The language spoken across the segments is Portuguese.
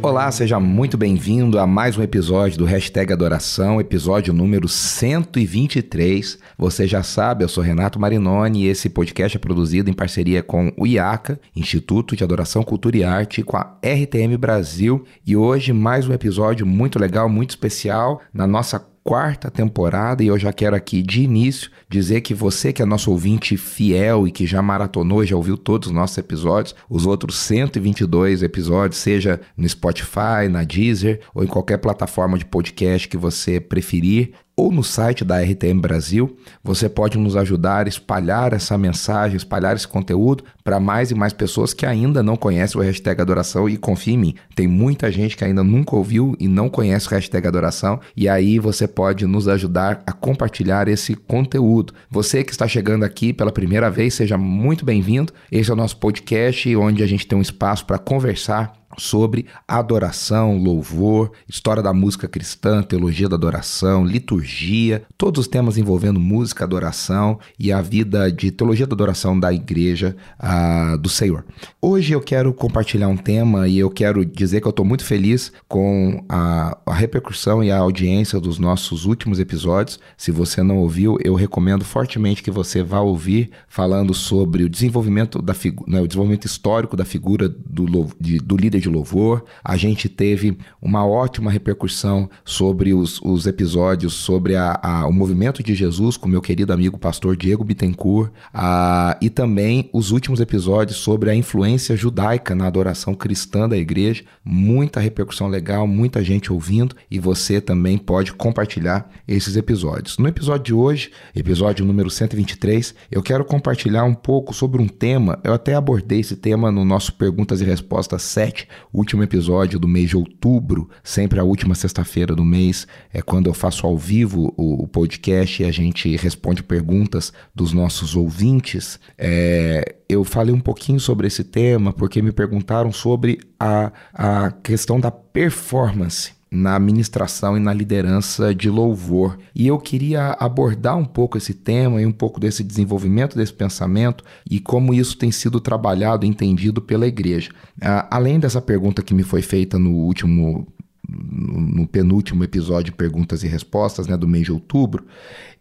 Olá, seja muito bem-vindo a mais um episódio do Hashtag Adoração, episódio número 123. Você já sabe, eu sou Renato Marinoni e esse podcast é produzido em parceria com o IACA, Instituto de Adoração, Cultura e Arte, com a RTM Brasil. E hoje mais um episódio muito legal, muito especial na nossa quarta temporada e eu já quero aqui de início dizer que você que é nosso ouvinte fiel e que já maratonou, já ouviu todos os nossos episódios, os outros 122 episódios, seja no Spotify, na Deezer ou em qualquer plataforma de podcast que você preferir, ou no site da RTM Brasil, você pode nos ajudar a espalhar essa mensagem, espalhar esse conteúdo para mais e mais pessoas que ainda não conhecem o hashtag Adoração. E confie em mim, tem muita gente que ainda nunca ouviu e não conhece o hashtag Adoração. E aí você pode nos ajudar a compartilhar esse conteúdo. Você que está chegando aqui pela primeira vez, seja muito bem-vindo. Esse é o nosso podcast onde a gente tem um espaço para conversar sobre adoração, louvor, história da música cristã, teologia da adoração, liturgia, todos os temas envolvendo música, adoração e a vida de teologia da adoração da igreja uh, do Senhor. Hoje eu quero compartilhar um tema e eu quero dizer que eu estou muito feliz com a, a repercussão e a audiência dos nossos últimos episódios. Se você não ouviu, eu recomendo fortemente que você vá ouvir falando sobre o desenvolvimento da né, o desenvolvimento histórico da figura do, do líder de de louvor. A gente teve uma ótima repercussão sobre os, os episódios sobre a, a, o movimento de Jesus com meu querido amigo pastor Diego Bittencourt a, e também os últimos episódios sobre a influência judaica na adoração cristã da igreja. Muita repercussão legal, muita gente ouvindo e você também pode compartilhar esses episódios. No episódio de hoje, episódio número 123, eu quero compartilhar um pouco sobre um tema. Eu até abordei esse tema no nosso Perguntas e Respostas 7, último episódio do mês de outubro, sempre a última sexta-feira do mês, é quando eu faço ao vivo o, o, podcast e a gente responde perguntas dos nossos ouvintes. É, eu falei um pouquinho sobre esse tema porque me perguntaram sobre a, a questão da performance na administração e na liderança de louvor. E eu queria abordar um pouco esse tema e um pouco desse desenvolvimento desse pensamento e como isso tem sido trabalhado entendido pela igreja. Uh, além dessa pergunta que me foi feita no último no penúltimo episódio perguntas e respostas, né, do mês de outubro,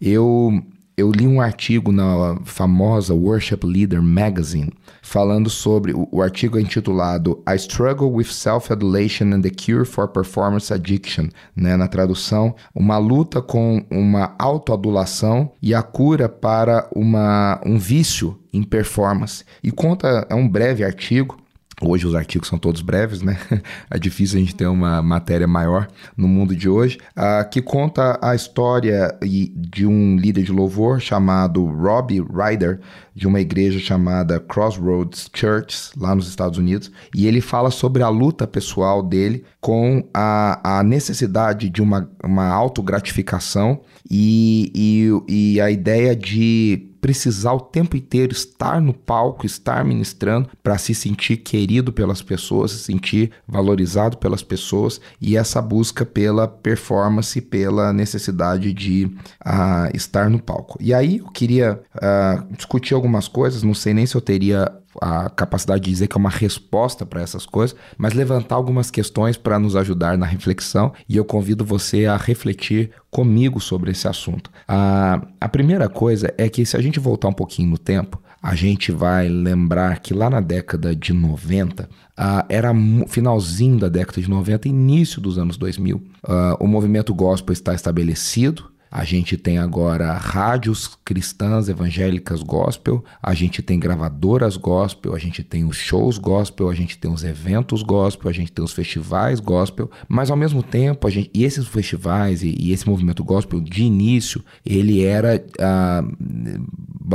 eu eu li um artigo na famosa Worship Leader Magazine falando sobre o, o artigo é intitulado I Struggle with Self-Adulation and the Cure for Performance Addiction, né, na tradução, uma luta com uma autoadulação e a cura para uma, um vício em performance. E conta, é um breve artigo, Hoje os artigos são todos breves, né? É difícil a gente ter uma matéria maior no mundo de hoje, uh, que conta a história de um líder de louvor chamado Robbie Ryder, de uma igreja chamada Crossroads Church, lá nos Estados Unidos, e ele fala sobre a luta pessoal dele com a, a necessidade de uma, uma autogratificação e, e, e a ideia de precisar o tempo inteiro estar no palco, estar ministrando para se sentir querido pelas pessoas, se sentir valorizado pelas pessoas e essa busca pela performance, pela necessidade de uh, estar no palco. E aí eu queria uh, discutir algumas coisas, não sei nem se eu teria a capacidade de dizer que é uma resposta para essas coisas, mas levantar algumas questões para nos ajudar na reflexão e eu convido você a refletir comigo sobre esse assunto. A, a primeira coisa é que se a gente voltar um pouquinho no tempo, a gente vai lembrar que lá na década de 90, uh, era finalzinho da década de 90, início dos anos 2000, uh, o movimento gospel está estabelecido, a gente tem agora rádios cristãs evangélicas gospel, a gente tem gravadoras gospel, a gente tem os shows gospel, a gente tem os eventos gospel, a gente tem os festivais gospel, mas ao mesmo tempo, a gente, e esses festivais e, e esse movimento gospel, de início, ele era ah,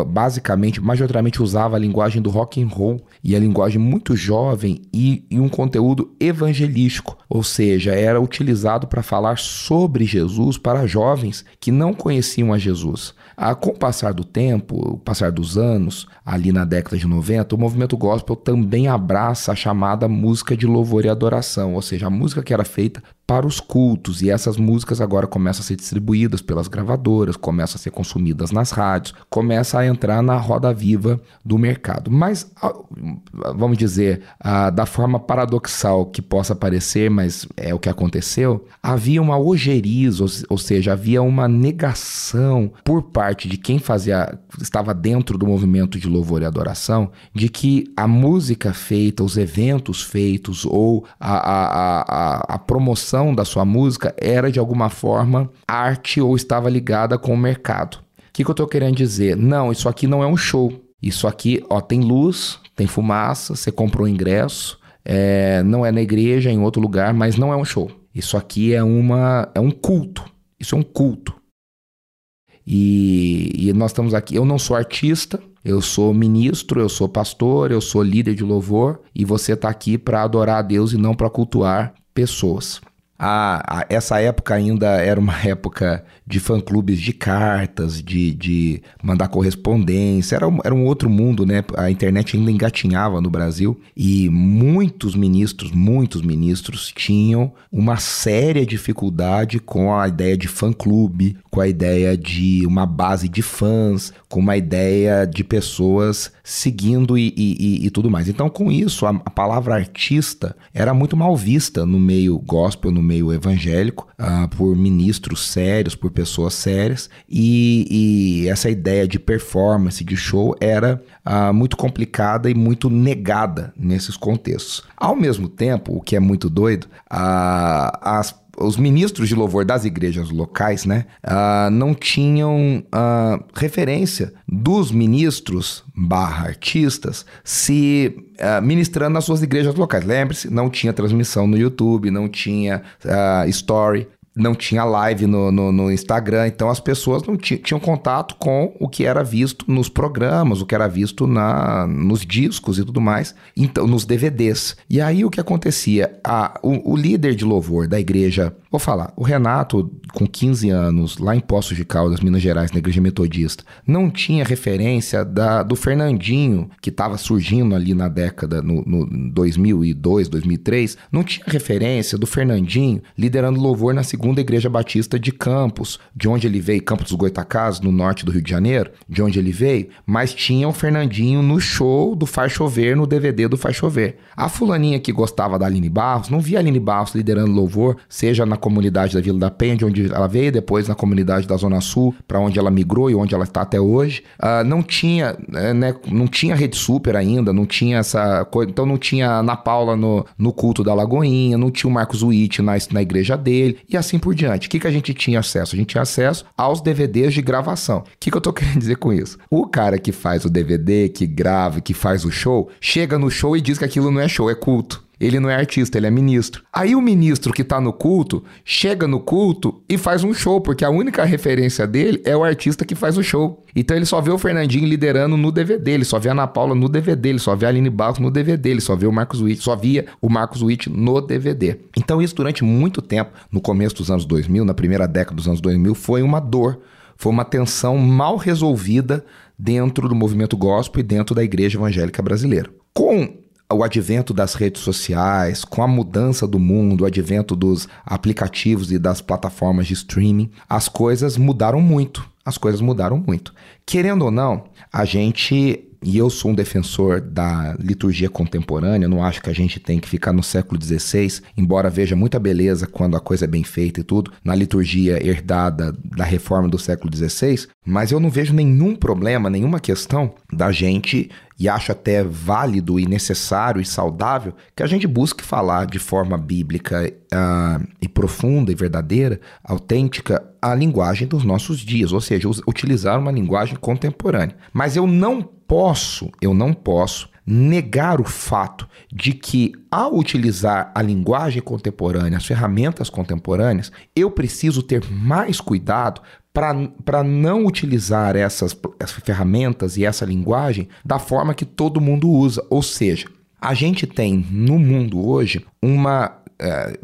basicamente, majoritariamente usava a linguagem do rock and roll e a linguagem muito jovem e, e um conteúdo evangelístico, ou seja, era utilizado para falar sobre Jesus para jovens que não conheciam a Jesus. Ah, com o passar do tempo, o passar dos anos, ali na década de 90, o movimento gospel também abraça a chamada música de louvor e adoração, ou seja, a música que era feita para os cultos. E essas músicas agora começam a ser distribuídas pelas gravadoras, começam a ser consumidas nas rádios, começa a entrar na roda viva do mercado. Mas, vamos dizer, da forma paradoxal que possa parecer, mas é o que aconteceu, havia uma ojeriza, ou seja, havia uma negação por parte de quem fazia, estava dentro do movimento de louvor e adoração, de que a música feita, os eventos feitos ou a, a, a, a promoção da sua música era de alguma forma arte ou estava ligada com o mercado. O que, que eu estou querendo dizer? Não, isso aqui não é um show. Isso aqui, ó, tem luz, tem fumaça, você comprou o ingresso, é, não é na igreja, é em outro lugar, mas não é um show. Isso aqui é uma é um culto. Isso é um culto. E, e nós estamos aqui. Eu não sou artista, eu sou ministro, eu sou pastor, eu sou líder de louvor e você está aqui para adorar a Deus e não para cultuar pessoas a, a, essa época ainda era uma época de fã-clubes de cartas, de, de mandar correspondência, era um, era um outro mundo, né? A internet ainda engatinhava no Brasil e muitos ministros, muitos ministros tinham uma séria dificuldade com a ideia de fã-clube, com a ideia de uma base de fãs, com uma ideia de pessoas seguindo e, e, e tudo mais. Então, com isso, a, a palavra artista era muito mal vista no meio gospel, no meio meio evangélico, uh, por ministros sérios, por pessoas sérias, e, e, essa ideia de performance, de show, era uh, muito complicada e muito negada nesses contextos. Ao mesmo tempo, o que é muito doido, uh, as os ministros de louvor das igrejas locais, né, uh, não tinham uh, referência dos ministros barra artistas se uh, ministrando nas suas igrejas locais. Lembre-se, não tinha transmissão no YouTube, não tinha story, não tinha live no, no, no, Instagram, então as pessoas não tinham contato com o que era visto nos programas, o que era visto na, nos discos e tudo mais, então nos DVDs. E aí o que acontecia? A, o, o líder de louvor da igreja Vou falar, o Renato, com 15 anos, lá em Poços de Caldas, Minas Gerais, na igreja metodista, não tinha referência da, do Fernandinho, que estava surgindo ali na década, no, no 2002, 2003, não tinha referência do Fernandinho liderando louvor na segunda igreja batista de Campos, de onde ele veio, Campos dos Goitacazes, no norte do Rio de Janeiro, de onde ele veio, mas tinha o Fernandinho no show do Faz Chover, no DVD do Faz Chover. A fulaninha que gostava da Aline Barros, não via a Aline Barros liderando louvor, seja na comunidade da Vila da Penha, de onde ela veio, depois na comunidade da Zona Sul, para onde ela migrou e onde ela está até hoje. Uh, não tinha, né, né, não tinha rede super ainda, não tinha essa coisa, então não tinha Ana Paula no, no culto da Lagoinha, não tinha o Marcos Witt na, na igreja dele e assim por diante. O que, que a gente tinha acesso? A gente tinha acesso aos DVDs de gravação. O que, que eu tô querendo dizer com isso? O cara que faz o DVD, que grava, que faz o show, chega no show e diz que aquilo não é show, é culto. Ele não é artista, ele é ministro. Aí o ministro que tá no culto chega no culto e faz um show, porque a única referência dele é o artista que faz o show. Então ele só vê o Fernandinho liderando no DVD, ele só vê a Ana Paula no DVD, ele só vê a Aline Barros no DVD, ele só vê o Marcos Witt, só via o Marcos Witt no DVD. Então isso durante muito tempo, no começo dos anos 2000, na primeira década dos anos 2000, foi uma dor, foi uma tensão mal resolvida dentro do movimento gospel e dentro da igreja evangélica brasileira. Com o advento das redes sociais, com a mudança do mundo, o advento dos aplicativos e das plataformas de streaming, as coisas mudaram muito. As coisas mudaram muito. Querendo ou não, a gente e eu sou um defensor da liturgia contemporânea, não acho que a gente tem que ficar no século XVI, embora veja muita beleza quando a coisa é bem feita e tudo, na liturgia herdada da reforma do século XVI, mas eu não vejo nenhum problema, nenhuma questão da gente e acho até válido e necessário e saudável que a gente busque falar de forma bíblica uh, e profunda e verdadeira, autêntica, a linguagem dos nossos dias, ou seja, utilizar uma linguagem contemporânea. Mas eu não posso, eu não posso negar o fato de que, ao utilizar a linguagem contemporânea, as ferramentas contemporâneas, eu preciso ter mais cuidado para não utilizar essas, essas ferramentas e essa linguagem da forma que todo mundo usa. Ou seja, a gente tem no mundo hoje uma é,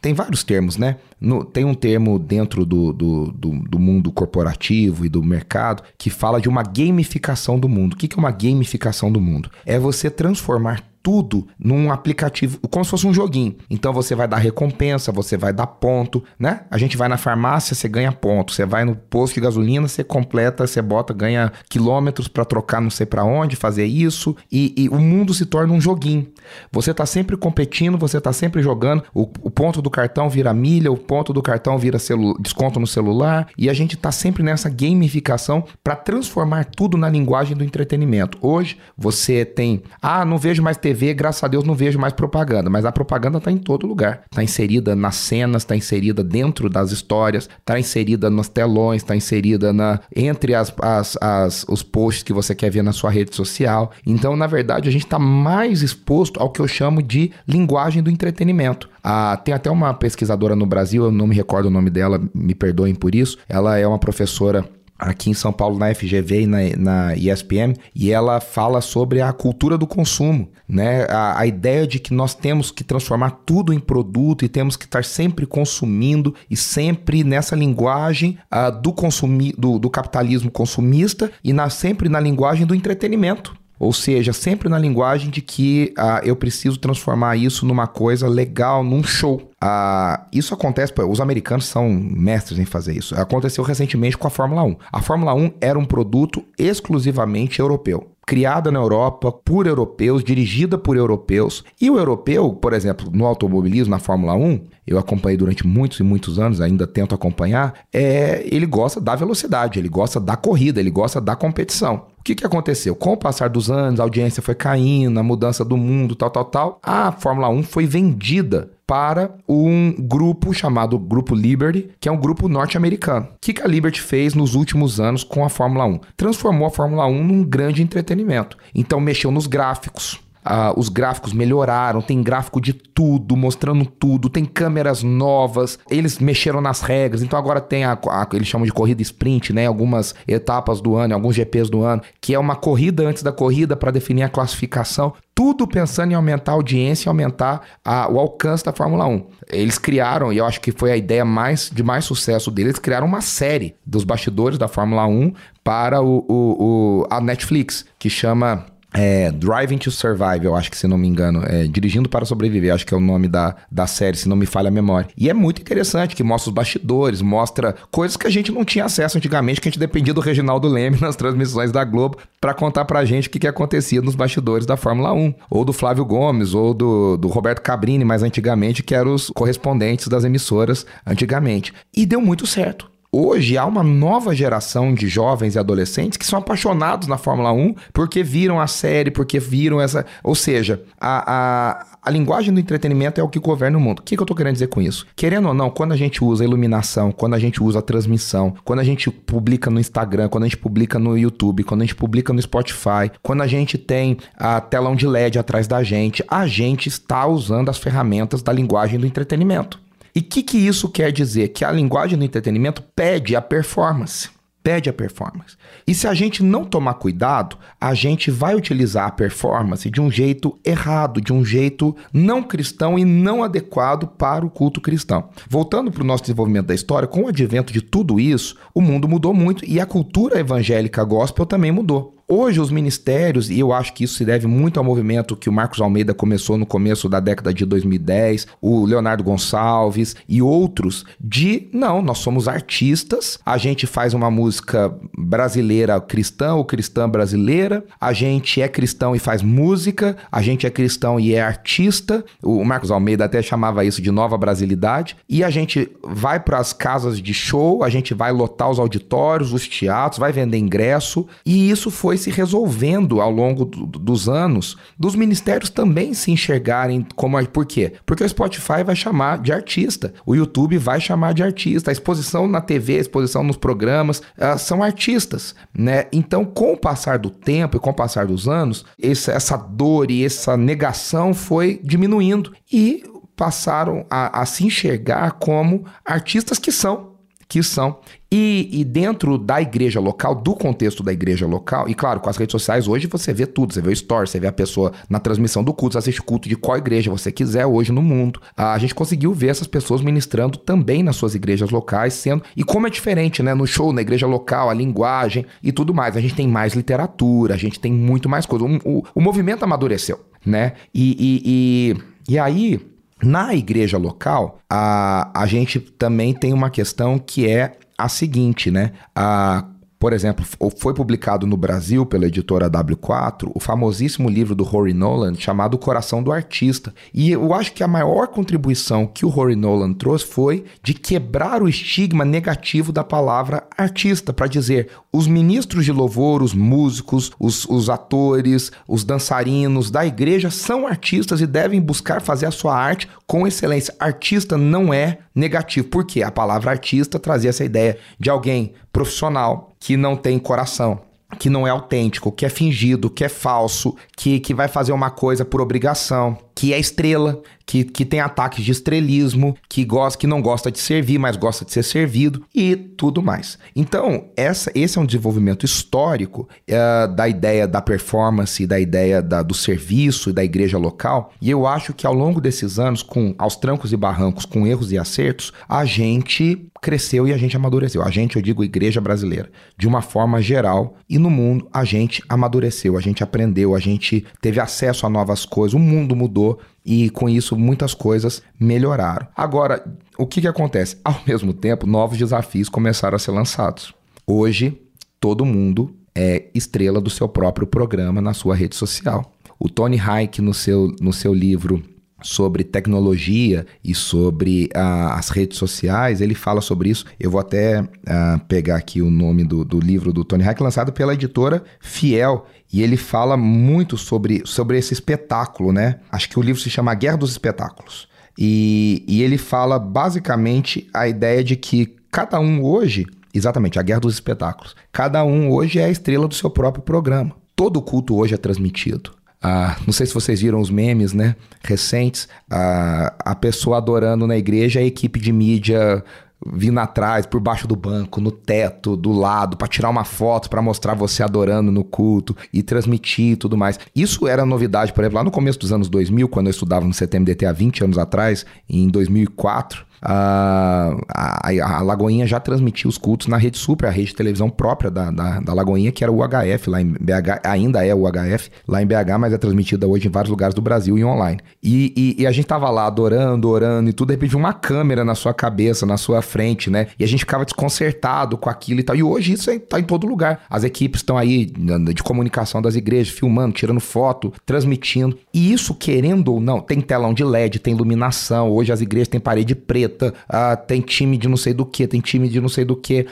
tem vários termos, né? No, tem um termo dentro do, do, do, do, mundo corporativo e do mercado que fala de uma gamificação do mundo. O que, que é uma gamificação do mundo? É você transformar tudo num aplicativo, como se fosse um joguinho. Então você vai dar recompensa, você vai dar ponto, né? A gente vai na farmácia, você ganha ponto. Você vai no posto de gasolina, você completa, você bota, ganha quilômetros para trocar não sei para onde, fazer isso. E, e, o mundo se torna um joguinho. Você tá sempre competindo, você tá sempre jogando. O, o ponto do cartão vira milha, o ponto do cartão vira desconto no celular. E a gente tá sempre nessa gamificação para transformar tudo na linguagem do entretenimento. Hoje você tem, ah, não vejo mais TV TV, graças a Deus, não vejo mais propaganda, mas a propaganda está em todo lugar. Está inserida nas cenas, está inserida dentro das histórias, está inserida nos telões, está inserida na, entre as, as, as, os posts que você quer ver na sua rede social. Então, na verdade, a gente está mais exposto ao que eu chamo de linguagem do entretenimento. Ah, tem até uma pesquisadora no Brasil, eu não me recordo o nome dela, me perdoem por isso. Ela é uma professora aqui em São Paulo na FGV e na, na ESPM e ela fala sobre a cultura do consumo, né? A, a, ideia de que nós temos que transformar tudo em produto e temos que estar sempre consumindo e sempre nessa linguagem uh, do, consumi do, do capitalismo consumista e na, sempre na linguagem do entretenimento. Ou seja, sempre na linguagem de que ah, eu preciso transformar isso numa coisa legal, num show. Ah, isso acontece, os americanos são mestres em fazer isso. Aconteceu recentemente com a Fórmula 1. A Fórmula 1 era um produto exclusivamente europeu criada na Europa por europeus, dirigida por europeus. E o europeu, por exemplo, no automobilismo, na Fórmula 1, eu acompanhei durante muitos e muitos anos, ainda tento acompanhar, é, ele gosta da velocidade, ele gosta da corrida, ele gosta da competição. Que, que aconteceu? Com o passar dos anos, a audiência foi caindo, a mudança do mundo, tal, tal, tal. A Fórmula 1 foi vendida para um grupo chamado Grupo Liberty, que é um grupo norte-americano. O que, a Liberty fez nos últimos anos com a Fórmula 1? Transformou a Fórmula 1 num grande entretenimento. Então mexeu nos gráficos, Uh, os gráficos melhoraram, tem gráfico de tudo, mostrando tudo, tem câmeras novas, eles mexeram nas regras, então agora tem a, a eles chamam de corrida sprint, né? Algumas etapas do ano, alguns GPs do ano, que é uma corrida antes da corrida para definir a classificação. Tudo pensando em aumentar a audiência e aumentar a, o alcance da Fórmula 1. Eles criaram, e eu acho que foi a ideia mais de mais sucesso deles, criaram uma série dos bastidores da Fórmula 1 para o, o, o a Netflix, que chama é, Driving to Survive, eu acho que se não me engano, é, Dirigindo para Sobreviver, acho que é o nome da, da série, se não me falha a memória. E é muito interessante, que mostra os bastidores, mostra coisas que a gente não tinha acesso antigamente, que a gente dependia do Reginaldo Leme nas transmissões da Globo para contar pra gente o que, que acontecia nos bastidores da Fórmula 1, ou do Flávio Gomes, ou do, do Roberto Cabrini, mais antigamente, que eram os correspondentes das emissoras antigamente. E deu muito certo. Hoje há uma nova geração de jovens e adolescentes que são apaixonados na Fórmula 1 porque viram a série, porque viram essa. Ou seja, a, a, a linguagem do entretenimento é o que governa o mundo. O que, que eu estou querendo dizer com isso? Querendo ou não, quando a gente usa a iluminação, quando a gente usa a transmissão, quando a gente publica no Instagram, quando a gente publica no YouTube, quando a gente publica no Spotify, quando a gente tem a telão de LED atrás da gente, a gente está usando as ferramentas da linguagem do entretenimento. E o que, que isso quer dizer? Que a linguagem do entretenimento pede a performance. Pede a performance. E se a gente não tomar cuidado, a gente vai utilizar a performance de um jeito errado, de um jeito não cristão e não adequado para o culto cristão. Voltando para o nosso desenvolvimento da história, com o advento de tudo isso, o mundo mudou muito e a cultura evangélica gospel também mudou. Hoje, os ministérios, e eu acho que isso se deve muito ao movimento que o Marcos Almeida começou no começo da década de 2010, o Leonardo Gonçalves e outros, de não, nós somos artistas, a gente faz uma música brasileira cristã ou cristã brasileira, a gente é cristão e faz música, a gente é cristão e é artista, o Marcos Almeida até chamava isso de nova brasilidade, e a gente vai para as casas de show, a gente vai lotar os auditórios, os teatros, vai vender ingresso, e isso foi se resolvendo ao longo do, dos anos, dos ministérios também se enxergarem como. Por quê? Porque o Spotify vai chamar de artista, o YouTube vai chamar de artista, a exposição na TV, a exposição nos programas uh, são artistas, né? Então, com o passar do tempo e com o passar dos anos, essa, essa dor e essa negação foi diminuindo e passaram a, a se enxergar como artistas que são que são. E, e, dentro da igreja local, do contexto da igreja local, e claro, com as redes sociais, hoje você vê tudo, você vê o story, você vê a pessoa na transmissão do culto, você assiste culto de qual igreja você quiser hoje no mundo. A gente conseguiu ver essas pessoas ministrando também nas suas igrejas locais, sendo. E como é diferente, né? No show, na igreja local, a linguagem e tudo mais. A gente tem mais literatura, a gente tem muito mais coisa. O, o, o movimento amadureceu, né? e, e, e, e aí na igreja local, a, a gente também tem uma questão que é a seguinte, né? A por exemplo, foi publicado no Brasil pela editora W4 o famosíssimo livro do Rory Nolan chamado O Coração do Artista. E eu acho que a maior contribuição que o Rory Nolan trouxe foi de quebrar o estigma negativo da palavra artista, para dizer os ministros de louvor, os músicos, os, os atores, os dançarinos da igreja são artistas e devem buscar fazer a sua arte com excelência. Artista não é negativo, porque a palavra artista trazia essa ideia de alguém profissional que não tem coração, que não é autêntico, que é fingido, que é falso, que, que vai fazer uma coisa por obrigação, que é estrela, que, que tem ataques de estrelismo, que gosta, que não gosta de servir, mas gosta de ser servido e tudo mais. Então, essa, esse é um desenvolvimento histórico uh, da ideia da performance, da ideia da, do serviço e da igreja local. E eu acho que ao longo desses anos, com aos trancos e barrancos, com erros e acertos, a gente cresceu e a gente amadureceu. A gente, eu digo, igreja brasileira, de uma forma geral e no mundo a gente amadureceu, a gente aprendeu, a gente teve acesso a novas coisas, o mundo mudou e com isso muitas coisas melhoraram. Agora, o que, que acontece? Ao mesmo tempo, novos desafios começaram a ser lançados. Hoje, todo mundo é estrela do seu próprio programa na sua rede social. O Tony Hayek, no seu, no seu livro sobre tecnologia e sobre uh, as redes sociais, ele fala sobre isso. Eu vou até uh, pegar aqui o nome do, do livro do Tony Hayek, lançado pela editora Fiel. E ele fala muito sobre, sobre esse espetáculo, né? Acho que o livro se chama Guerra dos Espetáculos. E, e ele fala basicamente a ideia de que cada um hoje, exatamente, a Guerra dos Espetáculos, cada um hoje é a estrela do seu próprio programa. Todo culto hoje é transmitido. Ah, não sei se vocês viram os memes, né? Recentes. Ah, a pessoa adorando na igreja, a equipe de mídia vindo atrás, por baixo do banco, no teto, do lado, para tirar uma foto, para mostrar você adorando no culto e transmitir e tudo mais. Isso era novidade, por exemplo, lá no começo dos anos 2000, quando eu estudava no CTMDT há 20 anos atrás, em 2004, a, a, a, Lagoinha já transmitia os cultos na Rede Super, a rede de televisão própria da, da, da, Lagoinha, que era o UHF lá em BH, ainda é o UHF lá em BH, mas é transmitida hoje em vários lugares do Brasil e online. E, e, e a gente tava lá adorando, orando e tudo, de repente uma câmera na sua cabeça, na sua frente, né? E a gente ficava desconcertado com aquilo e tal. E hoje isso é, tá em todo lugar. As equipes estão aí de comunicação das igrejas, filmando, tirando foto, transmitindo. E isso, querendo ou não, tem telão de LED, tem iluminação. Hoje as igrejas têm parede preta treta, ah, tem time de não sei do que, tem time de não sei do que.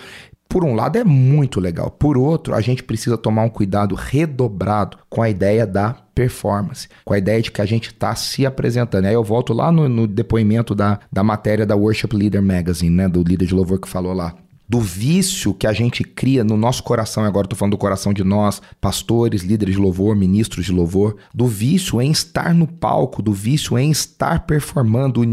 Por um lado é muito legal, por outro, a gente precisa tomar um cuidado redobrado com a ideia da performance, com a ideia de que a gente está se apresentando. Aí eu volto lá no, no depoimento da, da matéria da Worship Leader Magazine, né, do líder de louvor que falou lá do vício que a gente cria no nosso coração, e agora estou falando do coração de nós, pastores, líderes de louvor, ministros de louvor, do vício em estar no palco, do vício em estar performando,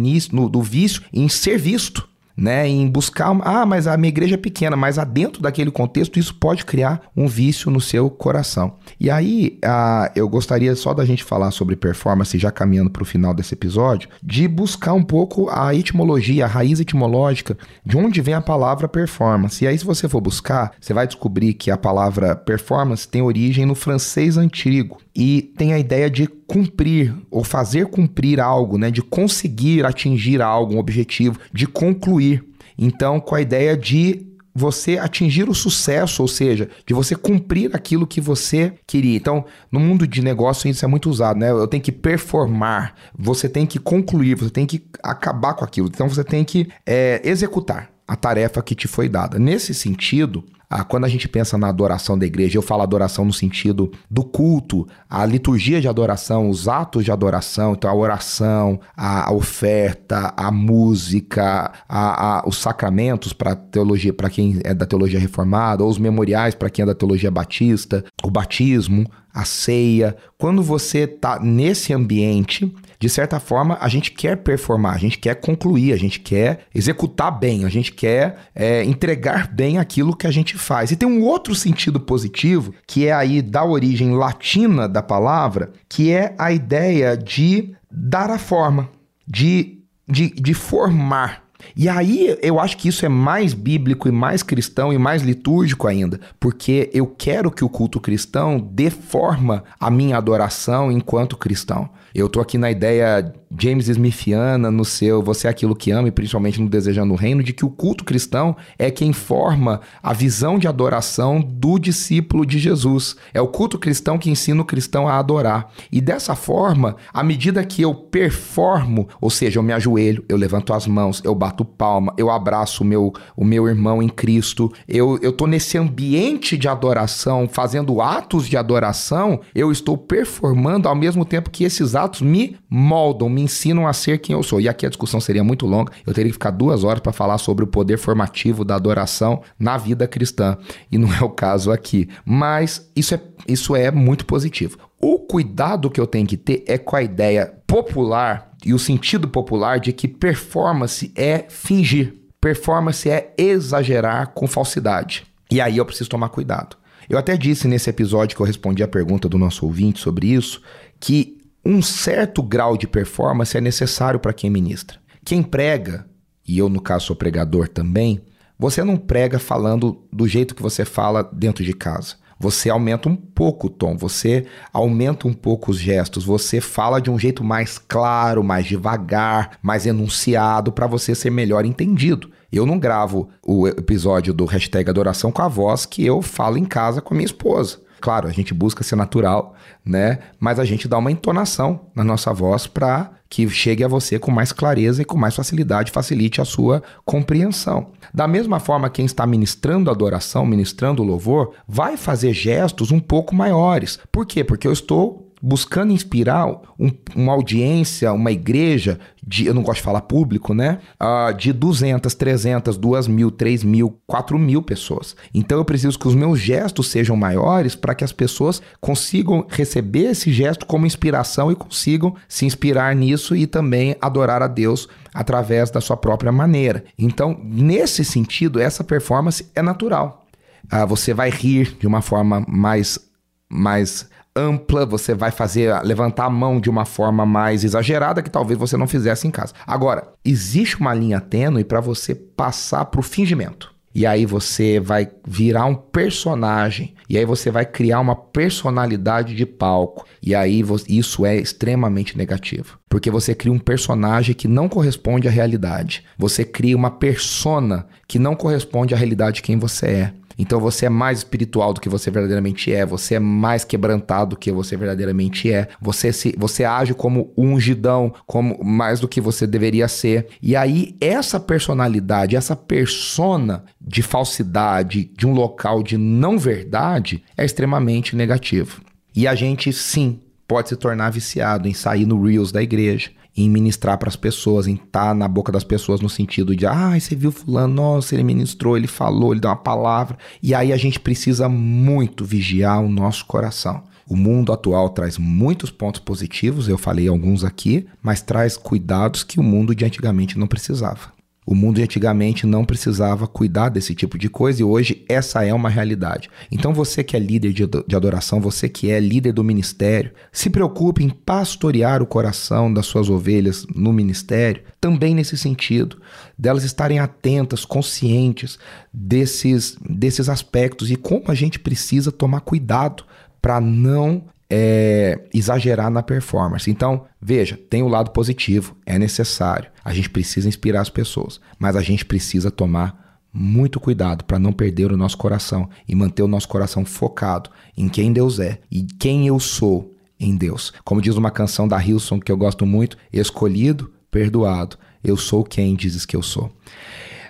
do vício em ser visto né, em buscar, ah, mas a minha igreja é pequena, mas dentro daquele contexto isso pode criar um vício no seu coração. E aí, ah, eu gostaria só da gente falar sobre performance, já caminhando para o final desse episódio, de buscar um pouco a etimologia, a raiz etimológica, de onde vem a palavra performance. E aí, se você for buscar, você vai descobrir que a palavra performance tem origem no francês antigo e tem a ideia de cumprir ou fazer cumprir algo, né, de conseguir atingir algo, um objetivo, de concluir. Então, com a ideia de você atingir o sucesso, ou seja, de você cumprir aquilo que você queria. Então, no mundo de negócio isso é muito usado, né? Eu tenho que performar, você tem que concluir, você tem que acabar com aquilo. Então, você tem que é, executar a tarefa que te foi dada. Nesse sentido, ah, quando a gente pensa na adoração da igreja, eu falo adoração no sentido do culto, a liturgia de adoração, os atos de adoração, então a oração, a, a oferta, a música, a, a, os sacramentos para teologia, para quem é da teologia reformada, ou os memoriais para quem é da teologia batista, o batismo, a ceia. Quando você está nesse ambiente, de certa forma, a gente quer performar, a gente quer concluir, a gente quer executar bem, a gente quer é, entregar bem aquilo que a gente faz. E tem um outro sentido positivo, que é aí da origem latina da palavra, que é a ideia de dar a forma, de, de, de formar. E aí eu acho que isso é mais bíblico e mais cristão e mais litúrgico ainda, porque eu quero que o culto cristão dê forma minha adoração enquanto cristão. Eu tô aqui na ideia James Smithiana no seu Você é aquilo que ama e principalmente no Desejando o Reino, de que o culto cristão é quem forma a visão de adoração do discípulo de Jesus. É o culto cristão que ensina o cristão a adorar. E dessa forma, à medida que eu performo, ou seja, eu me ajoelho, eu levanto as mãos, eu bato palma, eu abraço o meu, o meu irmão em Cristo, eu, eu tô nesse ambiente de adoração, fazendo atos de adoração, eu estou performando ao mesmo tempo que esses atos me moldam, me ensinam a ser quem eu sou. E aqui a discussão seria muito longa, eu teria que ficar duas horas para falar sobre o poder formativo da adoração na vida cristã. E não é o caso aqui. Mas isso é, isso é muito positivo. O cuidado que eu tenho que ter é com a ideia popular e o sentido popular de que performance é fingir, performance é exagerar com falsidade. E aí eu preciso tomar cuidado. Eu até disse nesse episódio que eu respondi a pergunta do nosso ouvinte sobre isso, que um certo grau de performance é necessário para quem ministra. Quem prega, e eu no caso sou pregador também, você não prega falando do jeito que você fala dentro de casa. Você aumenta um pouco o tom, você aumenta um pouco os gestos, você fala de um jeito mais claro, mais devagar, mais enunciado para você ser melhor entendido. Eu não gravo o episódio do hashtag adoração com a voz que eu falo em casa com a minha esposa. Claro, a gente busca ser natural, né? Mas a gente dá uma entonação na nossa voz para que chegue a você com mais clareza e com mais facilidade, facilite a sua compreensão. Da mesma forma, quem está ministrando adoração, ministrando louvor, vai fazer gestos um pouco maiores. Por quê? Porque eu estou buscando inspirar um, uma audiência, uma igreja, de, eu não gosto de falar público, né? Uh, de 200, 300, 2 mil, 3 mil, 4 mil pessoas. Então eu preciso que os meus gestos sejam maiores para que as pessoas consigam receber esse gesto como inspiração e consigam se inspirar nisso e também adorar a Deus através da sua própria maneira. Então, nesse sentido, essa performance é natural. Uh, você vai rir de uma forma mais mais ampla, você vai fazer levantar a mão de uma forma mais exagerada que talvez você não fizesse em casa. Agora, existe uma linha tênue para você passar para o fingimento. E aí você vai virar um personagem. E aí você vai criar uma personalidade de palco. E aí isso é extremamente negativo. Porque você cria um personagem que não corresponde à realidade. Você cria uma persona que não corresponde à realidade de quem você é. Então você é mais espiritual do que você verdadeiramente é, você é mais quebrantado do que você verdadeiramente é, você se você age como ungidão, como mais do que você deveria ser. E aí essa personalidade, essa persona de falsidade, de um local de não verdade é extremamente negativo. E a gente sim pode se tornar viciado em sair no reels da igreja, em ministrar para as pessoas, em estar tá na boca das pessoas no sentido de, ah, você viu fulano, nossa, ele ministrou, ele falou, ele deu uma palavra. E aí a gente precisa muito vigiar o nosso coração. O mundo atual traz muitos pontos positivos, eu falei alguns aqui, mas traz cuidados que o mundo de antigamente não precisava. O mundo de antigamente não precisava cuidar desse tipo de coisa e hoje essa é uma realidade. Então você que é líder de adoração, você que é líder do ministério, se preocupe em pastorear o coração das suas ovelhas no ministério, também nesse sentido, delas estarem atentas, conscientes desses, desses aspectos e como a gente precisa tomar cuidado para não é, exagerar na performance. Então, veja, tem o lado positivo, é necessário. A gente precisa inspirar as pessoas, mas a gente precisa tomar muito cuidado para não perder o nosso coração e manter o nosso coração focado em quem Deus é e quem eu sou em Deus. Como diz uma canção da Hilson que eu gosto muito, escolhido, perdoado, eu sou quem dizes que eu sou.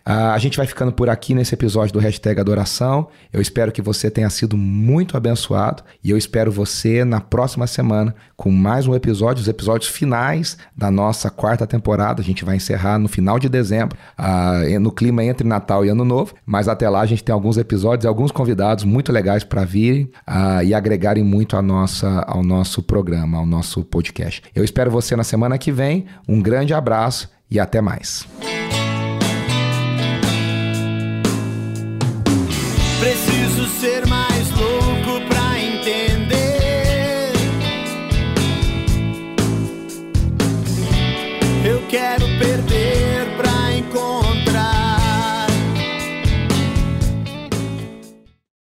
Uh, a gente vai ficando por aqui nesse episódio do Hashtag Adoração. Eu espero que você tenha sido muito abençoado e eu espero você na próxima semana com mais um episódio, os episódios finais da nossa quarta temporada. A gente vai encerrar no final de dezembro, uh, no clima entre Natal e Ano Novo, mas até lá a gente tem alguns episódios e alguns convidados muito legais para virem uh, e agregarem muito a nossa, ao nosso programa, ao nosso podcast. Eu espero você na semana que vem. Um grande abraço e até mais.